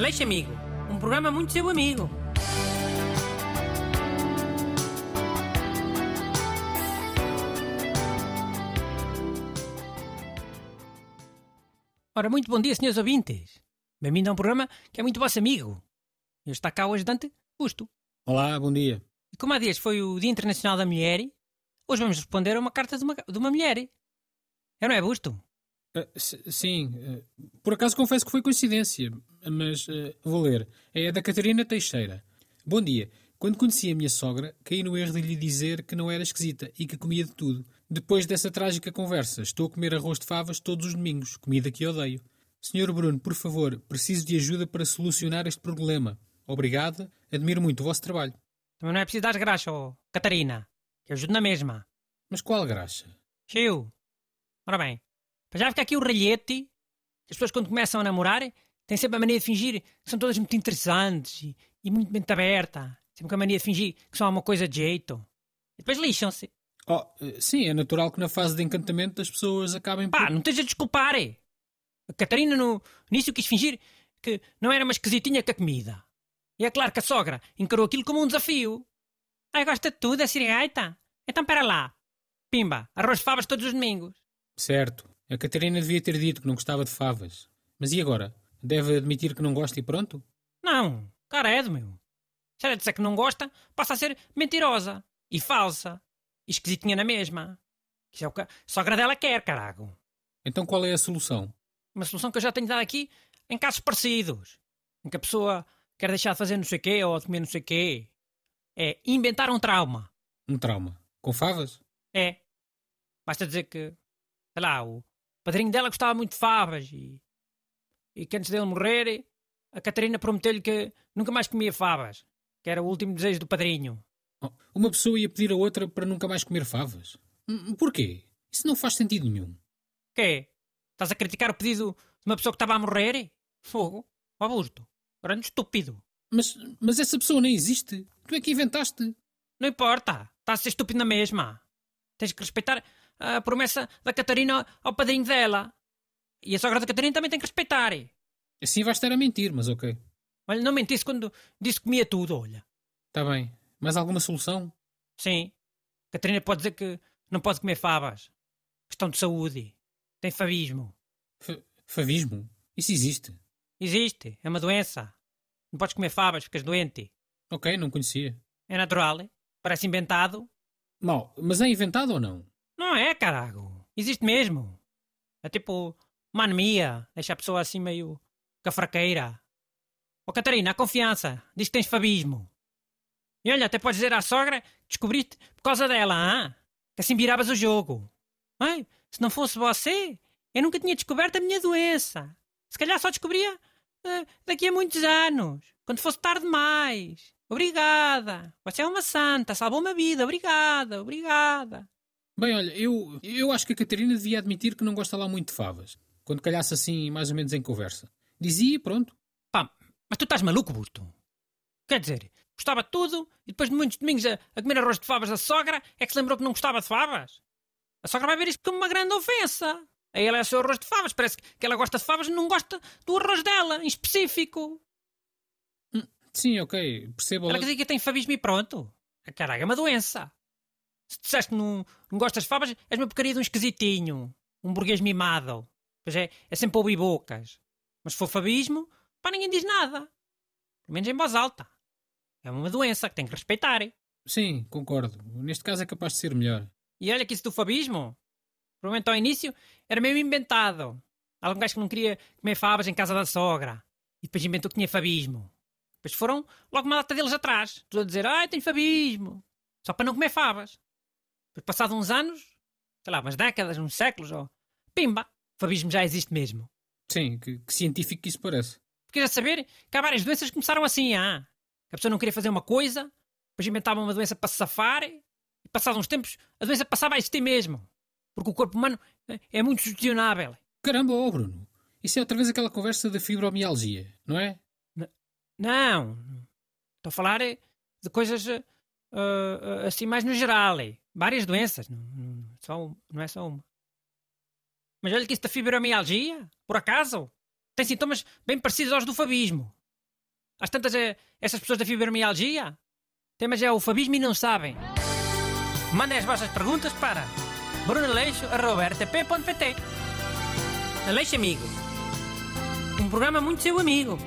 Aleixo Amigo, um programa muito seu amigo. Ora, muito bom dia, senhores ouvintes. Bem-vindo a um programa que é muito vosso amigo. Eu está cá o ajudante Busto. Olá, bom dia. E como há dias foi o Dia Internacional da Mulher, hoje vamos responder a uma carta de uma, de uma mulher. É, não é, Busto? Ah, s- sim, ah, por acaso confesso que foi coincidência, mas ah, vou ler. É da Catarina Teixeira. Bom dia. Quando conheci a minha sogra, caí no erro de lhe dizer que não era esquisita e que comia de tudo. Depois dessa trágica conversa, estou a comer arroz de favas todos os domingos, comida que odeio. Senhor Bruno, por favor, preciso de ajuda para solucionar este problema. Obrigada, admiro muito o vosso trabalho. Também não é preciso dar graxa, oh, Catarina. Que ajudo na mesma. Mas qual graxa? Cheio. Ora bem, para já fica aqui o ralhete. As pessoas quando começam a namorar têm sempre a mania de fingir que são todas muito interessantes e, e muito mente aberta. Sempre com a mania de fingir que são alguma coisa de jeito. E depois lixam-se. Oh, sim, é natural que na fase de encantamento as pessoas acabem por... Pá, não esteja a desculpar. é. A Catarina no início quis fingir que não era uma esquisitinha com a comida. E é claro que a sogra encarou aquilo como um desafio. Ai, gosta de tudo, a sirigaita? Então pera lá. Pimba, arroz de favas todos os domingos. Certo. A Catarina devia ter dito que não gostava de favas. Mas e agora? Deve admitir que não gosta e pronto? Não, caredo, meu. Se ela disser que não gosta, passa a ser mentirosa e falsa e esquisitinha na mesma. Isso é o que a sogra dela quer, carago. Então qual é a solução? Uma solução que eu já tenho dado aqui em casos parecidos. Em que a pessoa quer deixar de fazer não sei o quê ou de comer não sei o quê. É inventar um trauma. Um trauma. Com favas? É. Basta dizer que, sei lá, o padrinho dela gostava muito de favas e, e que antes dele morrer, a Catarina prometeu-lhe que nunca mais comia favas. Que era o último desejo do padrinho. Oh, uma pessoa ia pedir a outra para nunca mais comer favas? Hum, Porquê? Isso não faz sentido nenhum. Quê? Estás a criticar o pedido de uma pessoa que estava a morrer? Fogo? Ó busto. Grande estúpido. Mas, mas essa pessoa nem existe. Tu é que inventaste. Não importa. Estás a ser estúpido na mesma. Tens que respeitar a promessa da Catarina ao padrinho dela. E a sogra da Catarina também tem que respeitar. Assim vais estar a mentir, mas ok. Olha, não mentisse quando disse que comia tudo, olha. Está bem. Mais alguma solução? Sim. Catarina pode dizer que não pode comer favas. Questão de saúde. Tem favismo. F favismo? Isso existe. Existe. É uma doença. Não podes comer favas, ficas doente. Ok, não conhecia. É natural. Parece inventado. Mal, mas é inventado ou não? Não é, carago. Existe mesmo. É tipo uma anemia. Deixa a pessoa assim meio cafraqueira. Ó Catarina, a confiança. Diz que tens fabismo. E olha, até podes dizer à sogra descobriste por causa dela, hã? Que assim viravas o jogo. Ai, se não fosse você, eu nunca tinha descoberto a minha doença. Se calhar só descobria eh, daqui a muitos anos. Quando fosse tarde demais. Obrigada. Você é uma santa. Salvou-me a vida. Obrigada, obrigada. Bem, olha, eu, eu acho que a Catarina devia admitir que não gosta lá muito de favas. Quando calhasse assim, mais ou menos em conversa. Dizia e pronto. Pá, mas tu estás maluco, Busto? Quer dizer, gostava de tudo e depois de muitos domingos a, a comer arroz de favas da sogra é que se lembrou que não gostava de favas? A sogra vai ver isto como uma grande ofensa. A ela é o seu arroz de favas. Parece que ela gosta de favas e não gosta do arroz dela, em específico. Sim, ok, percebo. Ela quer dizer que tem fabismo e pronto. A caralho, é uma doença. Se disseste que não, não gostas de favas, és uma porcaria de um esquisitinho. Um burguês mimado. Pois é, é sempre ouvir bocas. Mas se for fabismo, pá, ninguém diz nada. Pelo menos em voz alta. É uma doença que tem que respeitar. Sim, concordo. Neste caso é capaz de ser melhor. E olha que isso do fabismo, provavelmente ao início, era mesmo inventado. Algum gajo que não queria comer favas em casa da sogra. E depois inventou que tinha fabismo. Depois foram logo uma data deles atrás. Todos a dizer, ai, tenho fabismo. Só para não comer favas. Depois, passados uns anos, sei lá, umas décadas, uns séculos, ou... Pimba! Fabismo já existe mesmo. Sim, que, que científico que isso parece. Porque já saber que há várias doenças que começaram assim, ah. Que a pessoa não queria fazer uma coisa, depois inventava uma doença para se safar, e passados uns tempos a doença passava a existir mesmo. Porque o corpo humano é- é muito sugestionável. Caramba, ó Bruno. Isso é outra vez aquela conversa da fibromialgia, não é? Não. Estou a falar é, de coisas eh, eh, assim mais no geral. Várias doenças. Não, não, só não é só uma. Mas olha que isso da fibromialgia, por acaso, tem sintomas bem parecidos aos do fabismo. Às tantas, é, essas pessoas da fibromialgia têm, mas é o fabismo e não sabem. Mandem as vossas perguntas para brunaleixo.rtp.pt Aleixo Amigo. Um programa muito seu amigo.